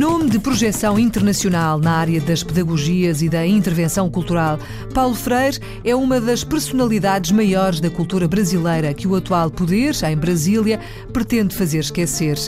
Nome de projeção internacional na área das pedagogias e da intervenção cultural, Paulo Freire é uma das personalidades maiores da cultura brasileira que o atual poder, em Brasília, pretende fazer esquecer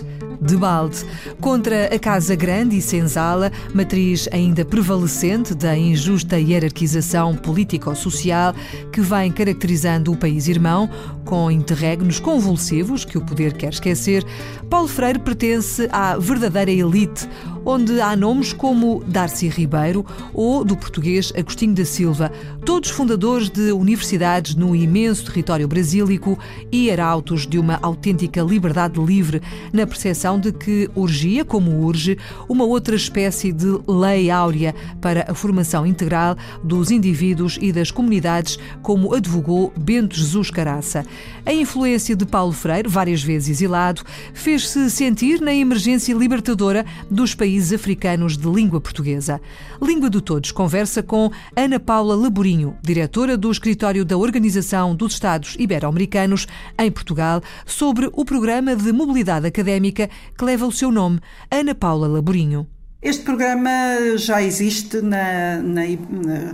de balde, contra a Casa Grande e Senzala, matriz ainda prevalecente da injusta hierarquização político-social que vem caracterizando o país irmão, com interregnos convulsivos que o poder quer esquecer, Paulo Freire pertence à verdadeira elite, onde há nomes como Darcy Ribeiro ou do português Agostinho da Silva, todos fundadores de universidades no imenso território brasílico e arautos de uma autêntica liberdade livre, na percepção de que urgia, como urge, uma outra espécie de lei áurea para a formação integral dos indivíduos e das comunidades, como advogou Bento Jesus Caraça. A influência de Paulo Freire, várias vezes exilado, fez-se sentir na emergência libertadora dos países africanos de língua portuguesa. Língua de Todos conversa com Ana Paula Laborinho, diretora do escritório da Organização dos Estados Ibero-Americanos em Portugal, sobre o programa de mobilidade académica que leva o seu nome, Ana Paula Laborinho. Este programa já existe na, na,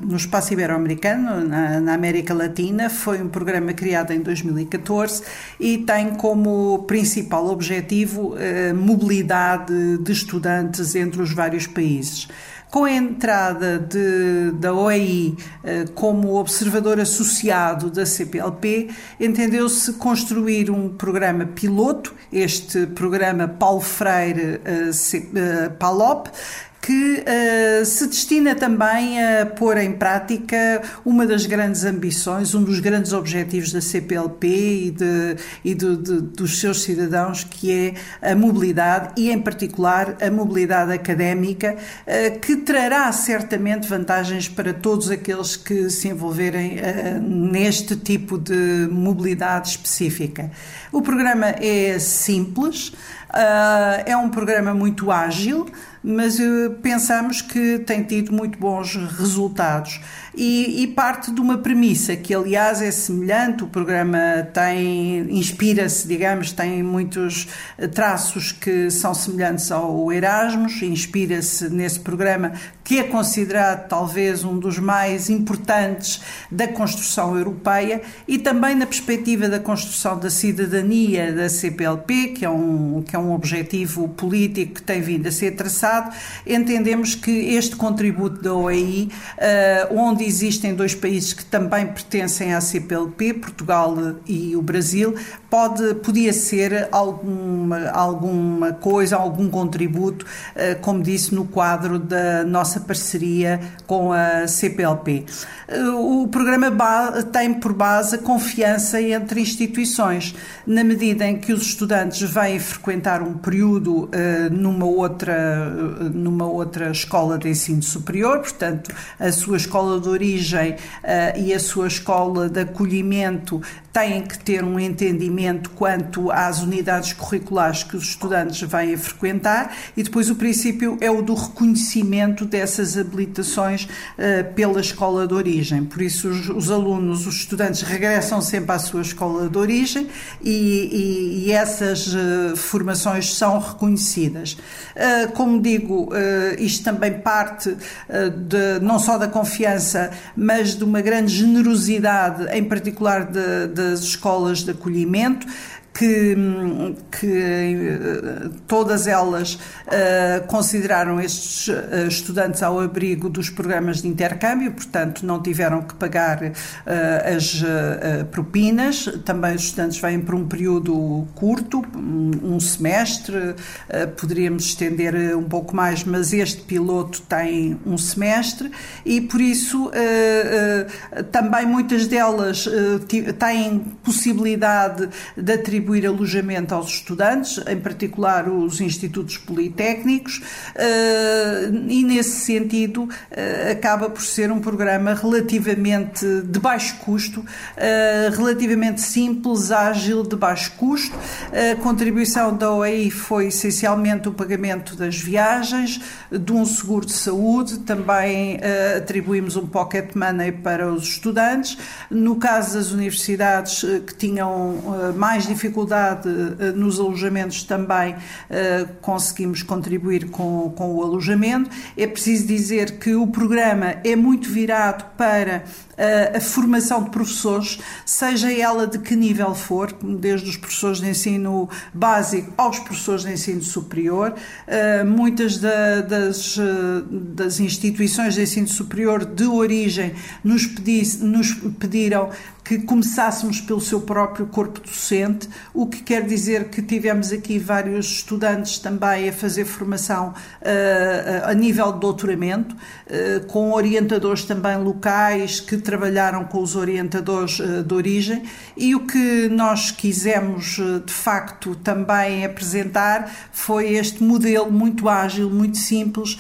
no espaço ibero-americano, na, na, América Latina. Foi um programa criado em 2014 e tem como principal objetivo a eh, mobilidade de estudantes entre os vários países. Com a entrada de, da OEI eh, como observador associado da CPLP, entendeu-se construir um programa piloto, este programa Paulo Freire eh, eh, PALOP, que uh, se destina também a pôr em prática uma das grandes ambições, um dos grandes objetivos da CPLP e, de, e de, de, dos seus cidadãos, que é a mobilidade e, em particular, a mobilidade académica, uh, que trará certamente vantagens para todos aqueles que se envolverem uh, neste tipo de mobilidade específica. O programa é simples, é um programa muito ágil mas uh, pensamos que tem tido muito bons resultados. E, e, parte de uma premissa que, aliás, é semelhante, o programa tem, inspira-se, digamos, tem muitos eh, traços que são semelhantes ao Erasmus, inspira-se nesse programa que é considerado talvez um dos mais importantes da construção europeia e também na perspectiva da construção da cidadania da CPLP, que é um, que é um objetivo político que tem vindo a ser traçado. Entendemos que este contributo da OEI, eh, onde existem dois países que também pertencem à CPLP, Portugal e o Brasil, pode, podia ser alguma, alguma coisa, algum contributo, eh, como disse, no quadro da nossa parceria com a CPLP. Eh, o programa tem por base a confiança entre instituições, na medida em que os estudantes vêm frequentar um período numa outra numa outra escola de ensino superior, portanto, a sua escola de origem uh, e a sua escola de acolhimento têm que ter um entendimento quanto às unidades curriculares que os estudantes vêm a frequentar e depois o princípio é o do reconhecimento dessas habilitações uh, pela escola de origem. Por isso, os, os, alunos, os estudantes regressam sempre à sua escola de origem e, e, e essas uh, formações são reconhecidas. Uh, como digo, isto também parte de, não só da confiança, mas de uma grande generosidade, em particular de, das escolas de acolhimento que, que eh, todas elas uh, consideraram estes uh, estudantes ao abrigo dos programas de intercâmbio, portanto, não tiveram que pagar uh, as propinas. Também os estudantes vêm por um período curto, um semestre, poderíamos estender um pouco mais, mas este piloto tem um semestre e, por isso, também muitas delas têm possibilidade de atribuir contribuir alojamento aos estudantes, em particular os institutos politécnicos, uh, e nesse sentido uh, acaba por ser um programa relativamente de baixo custo, relativamente simples, ágil, de baixo custo. A contribuição da OEI foi essencialmente o pagamento das viagens, de um seguro de saúde, também atribuímos um pocket money para os estudantes. No caso das universidades que tinham mais dificuldade nos alojamentos também conseguimos contribuir com, com o alojamento. É preciso dizer que o programa é muito virado para a formação de professores, seja ela de que nível for, desde os professores de ensino básico aos professores de ensino superior. Muitas das, das instituições de ensino superior de origem nos, nos pediram que começássemos pelo seu próprio corpo docente, o que quer dizer que tivemos aqui vários estudantes também a fazer formação uh, a nível de doutoramento, uh, com orientadores também locais que trabalharam com os orientadores uh, de origem, e o que nós quisemos de facto também apresentar foi este modelo muito ágil, muito simples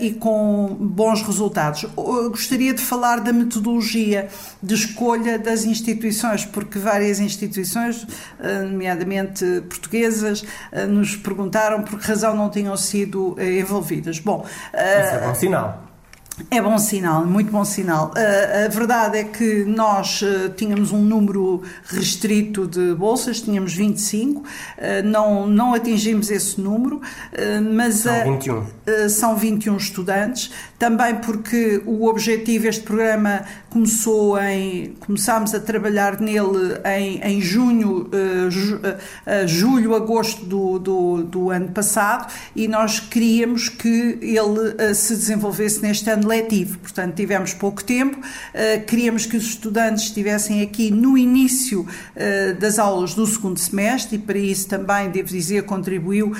e com bons resultados. Eu gostaria de falar da metodologia de escolha das instituições, porque várias instituições, eh, nomeadamente portuguesas, eh, nos perguntaram por que razão não tinham sido eh, envolvidas. Bom, isso é bom sinal. É bom sinal, muito bom sinal. A verdade é que nós uh, tínhamos um número restrito de bolsas, tínhamos 25, uh, não, não atingimos esse número, mas são 21. são 21 estudantes, também porque o objetivo, este programa começou em, começámos a trabalhar nele em, em junho, ju, julho, agosto do, do, do, ano passado e nós queríamos que ele se desenvolvesse neste ano letivo, portanto tivemos pouco tempo, queríamos que os estudantes estivessem aqui no início das aulas do segundo semestre e para isso também, devo dizer, contribuiu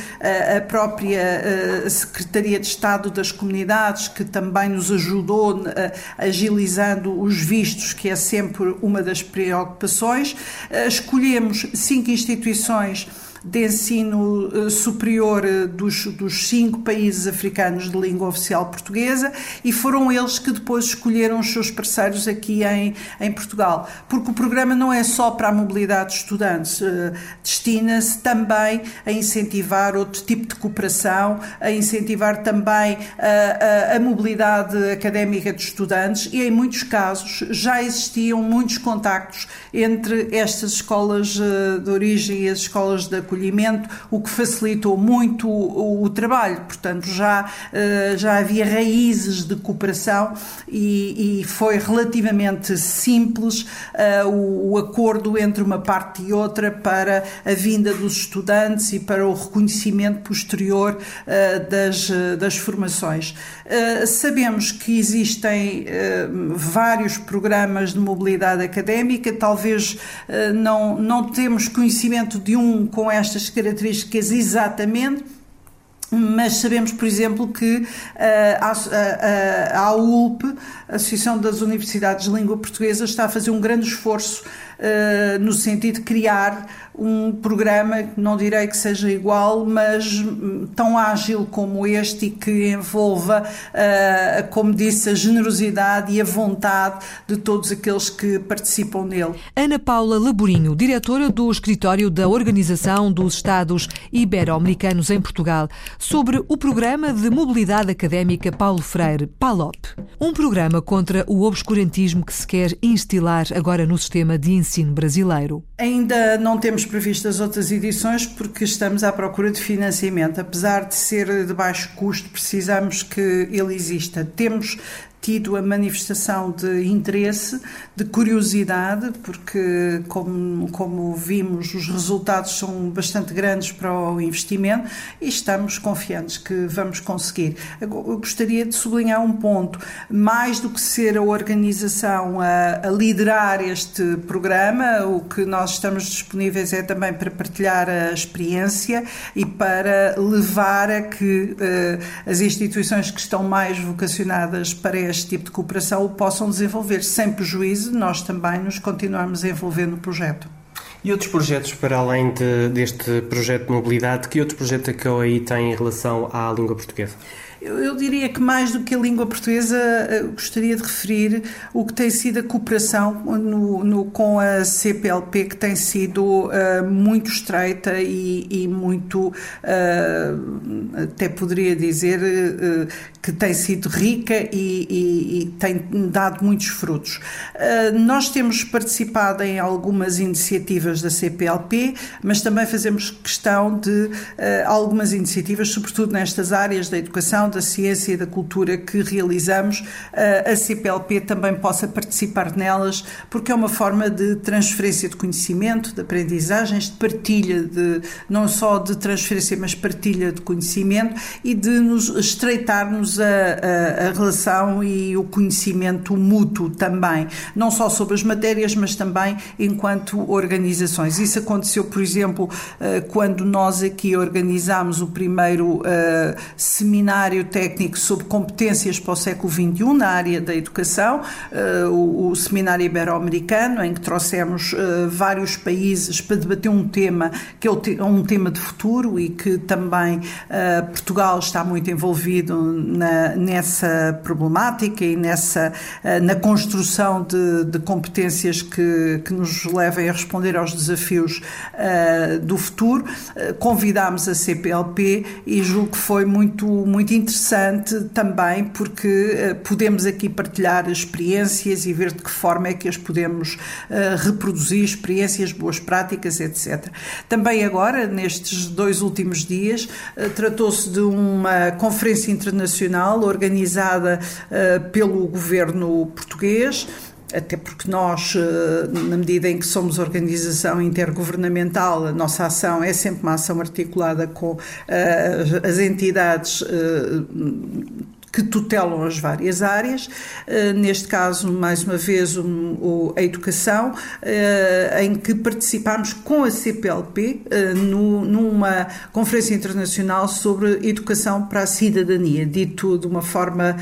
a própria Secretaria de Estado das Comunidades, que também nos ajudou agilizando os vistos, que é sempre uma das preocupações. escolhemos cinco instituições de ensino eh, superior eh, dos, dos cinco países africanos de língua oficial portuguesa e foram eles que depois escolheram os seus parceiros aqui em, em Portugal. Porque o programa não é só para a mobilidade de estudantes, eh, destina-se também a incentivar outro tipo de cooperação, a incentivar também a, a, a mobilidade académica de estudantes e, em muitos casos, já existiam muitos contactos entre estas escolas de origem e as escolas da acolhimento, o que facilitou muito o, o trabalho. Portanto, já, uh, já havia raízes de cooperação e, e foi relativamente simples uh, o, o, acordo entre uma parte e outra para a vinda dos estudantes e para o reconhecimento posterior uh, das, das formações. sabemos que existem vários programas de mobilidade académica, talvez não, não temos conhecimento de um com esta estas características exatamente, mas sabemos, por exemplo, que uh, a, a, a AULP, a Associação das Universidades de Língua Portuguesa, está a fazer um grande esforço uh, no sentido de criar um programa, não direi que seja igual, mas tão ágil como este e que envolva, uh, como disse, a generosidade e a vontade de todos aqueles que participam nele. Ana Paula Laborinho, diretora do Escritório da Organização dos Estados Ibero-Americanos em Portugal, sobre o programa de mobilidade académica Paulo Freire, PALOP. Um programa contra o obscurantismo que se quer instilar agora no sistema de ensino brasileiro. Ainda não temos previstas outras edições porque estamos à procura de financiamento. Apesar de ser de baixo custo, precisamos que ele exista. Temos tido a manifestação de interesse, de curiosidade, porque, como, como vimos, os resultados são bastante grandes para o investimento e estamos confiantes que vamos conseguir. Eu gostaria de sublinhar um ponto: mais do que ser a organização a, a liderar este programa, o que nós estamos disponíveis é também para partilhar a experiência e para levar a que uh, as instituições que estão mais vocacionadas para este tipo de cooperação o possam desenvolver sem prejuízo, nós também nos continuamos a envolver no projeto. E outros projetos, para além de, deste projeto de mobilidade, que outros projetos é que a OAI tem em relação à língua portuguesa? Eu, diria que mais do que a língua portuguesa, eh, gostaria de referir o que tem sido a cooperação no, no, com a CPLP, que tem sido uh, muito estreita e, e muito, uh, até poderia dizer, uh, que tem sido rica e, e, e tem dado muitos frutos. nós temos participado em algumas iniciativas da CPLP, mas também fazemos questão de algumas iniciativas, sobretudo nestas áreas da educação, da ciência e da cultura que realizamos, eh, a CPLP também possa participar nelas, porque é uma forma de transferência de conhecimento, de aprendizagens, de partilha, de, não só de transferência, mas partilha de conhecimento e de nos estreitarmos a, a, a relação e o conhecimento mútuo também, não só sobre as matérias, mas também enquanto organizações. Isso aconteceu, por exemplo, eh, quando nós aqui organizámos o primeiro eh, seminário seminário técnico sobre competências para o século XXI na área da educação, uh, o, seminário ibero-americano, em que trouxemos uh, vários países para debater um tema que é um tema de futuro e que também uh, Portugal está muito envolvido nessa problemática e nessa, na construção de, de competências que, que, nos levem a responder aos desafios do futuro. convidámos a CPLP e julgo que foi muito, muito interessante interessante também porque uh, podemos aqui partilhar experiências e ver de que forma é que as podemos uh, reproduzir, experiências, boas práticas, etc. Também agora, nestes dois últimos dias, uh, tratou-se de uma conferência internacional organizada pelo governo português até porque nós, eh, na medida em que somos organização intergovernamental, a nossa ação é sempre uma ação articulada com eh, as entidades eh, que tutelam as várias áreas, eh, neste caso, mais uma vez, a educação, eh, em que participámos com a CPLP eh, numa conferência internacional sobre educação para a cidadania, dito de uma forma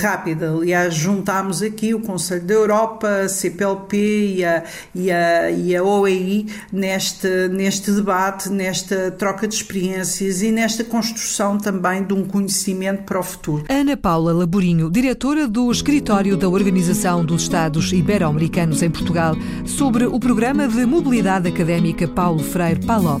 rápida. Aliás, juntámos aqui o Conselho da Europa, a CPLP e a, e a, e a OEI neste, neste debate, nesta troca de experiências e nesta construção também de um conhecimento para o futuro. Ana Paula Laborinho, diretora do Escritório da Organização dos Estados Ibero-Americanos em Portugal, sobre o programa de mobilidade académica Paulo Freire Palop.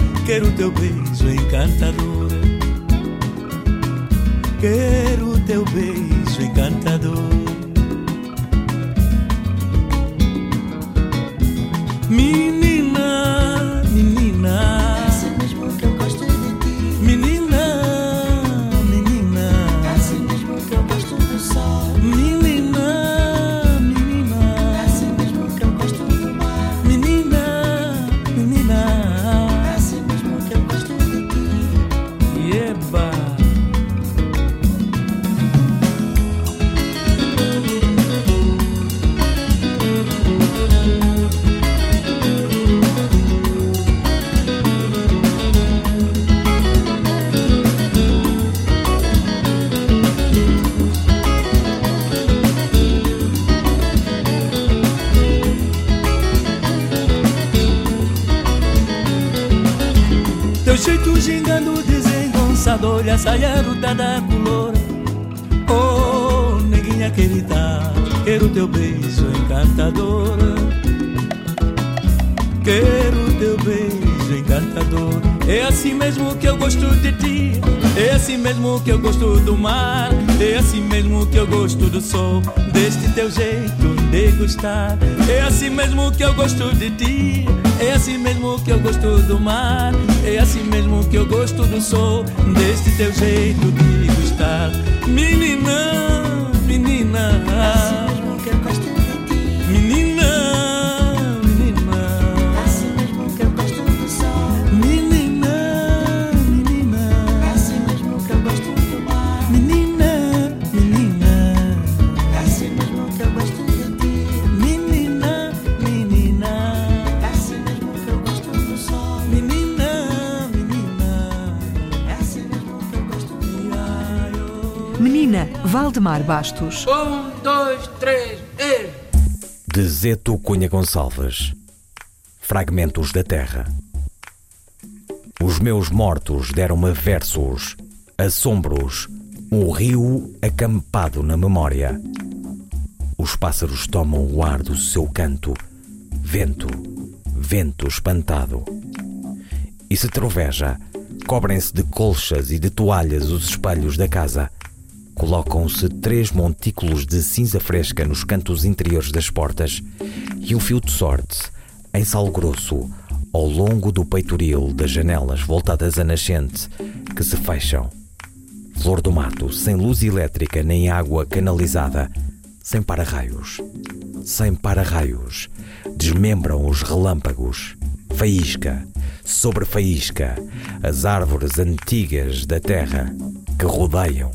Quero teu beijo desengonçado Olha a saia da color Oh, neguinha querida Quero teu beijo encantador. Quero teu beijo encantador. É assim mesmo que eu gosto de ti Assim mesmo que eu gosto do mar assim mesmo que eu gosto do sol Deste teu jeito de gostar. Assim mesmo que eu gosto de ti assim mesmo que eu gosto do mar assim mesmo que eu gosto do sol Deste teu jeito de gostar. Menina, Valdemar Bastos. Um, dois, três, e... De Zeto Cunha Gonçalves. Fragmentos da Terra. Os meus mortos deram-me versos, assombros, um rio acampado na memória. Os pássaros tomam o ar do seu canto, vento, vento espantado. E se troveja, cobrem-se de colchas e de toalhas os espelhos da casa. Colocam-se três montículos de cinza fresca nos cantos interiores das portas e um fio de sorte, em sal grosso, ao longo do peitoril das janelas voltadas a nascente, que se fecham. Flor do mato, sem luz elétrica nem água canalizada, sem para-raios. Sem para-raios, desmembram os relâmpagos. Faísca, sobre faísca, as árvores antigas da terra que rodeiam,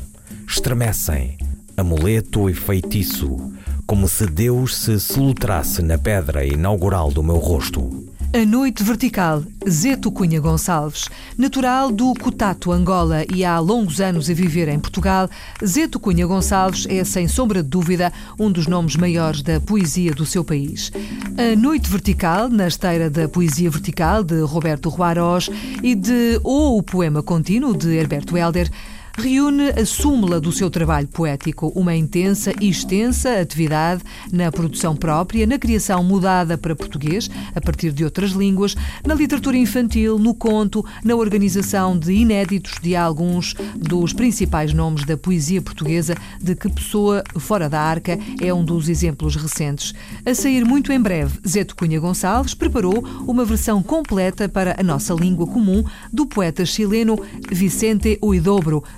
estremecem, amuleto e feitiço, como se Deus se solutrasse na pedra inaugural do meu rosto. A Noite Vertical, Zeto Cunha Gonçalves. Natural do Cotato, Angola, e há longos anos a viver em Portugal, Zeto Cunha Gonçalves é, sem sombra de dúvida, um dos nomes maiores da poesia do seu país. A Noite Vertical, na esteira da Poesia Vertical, de Roberto Ruarós, e de Ou o Poema Contínuo, de Herberto Helder, reúne a súmula do seu trabalho poético, uma intensa e extensa atividade na produção própria, na criação mudada para português, a partir de outras línguas, na literatura infantil, no conto, na organização de inéditos de alguns dos principais nomes da poesia portuguesa, de que Pessoa Fora da Arca é um dos exemplos recentes. A sair muito em breve, Zeto Cunha Gonçalves preparou uma versão completa para a nossa língua comum do poeta chileno Vicente Huidobro,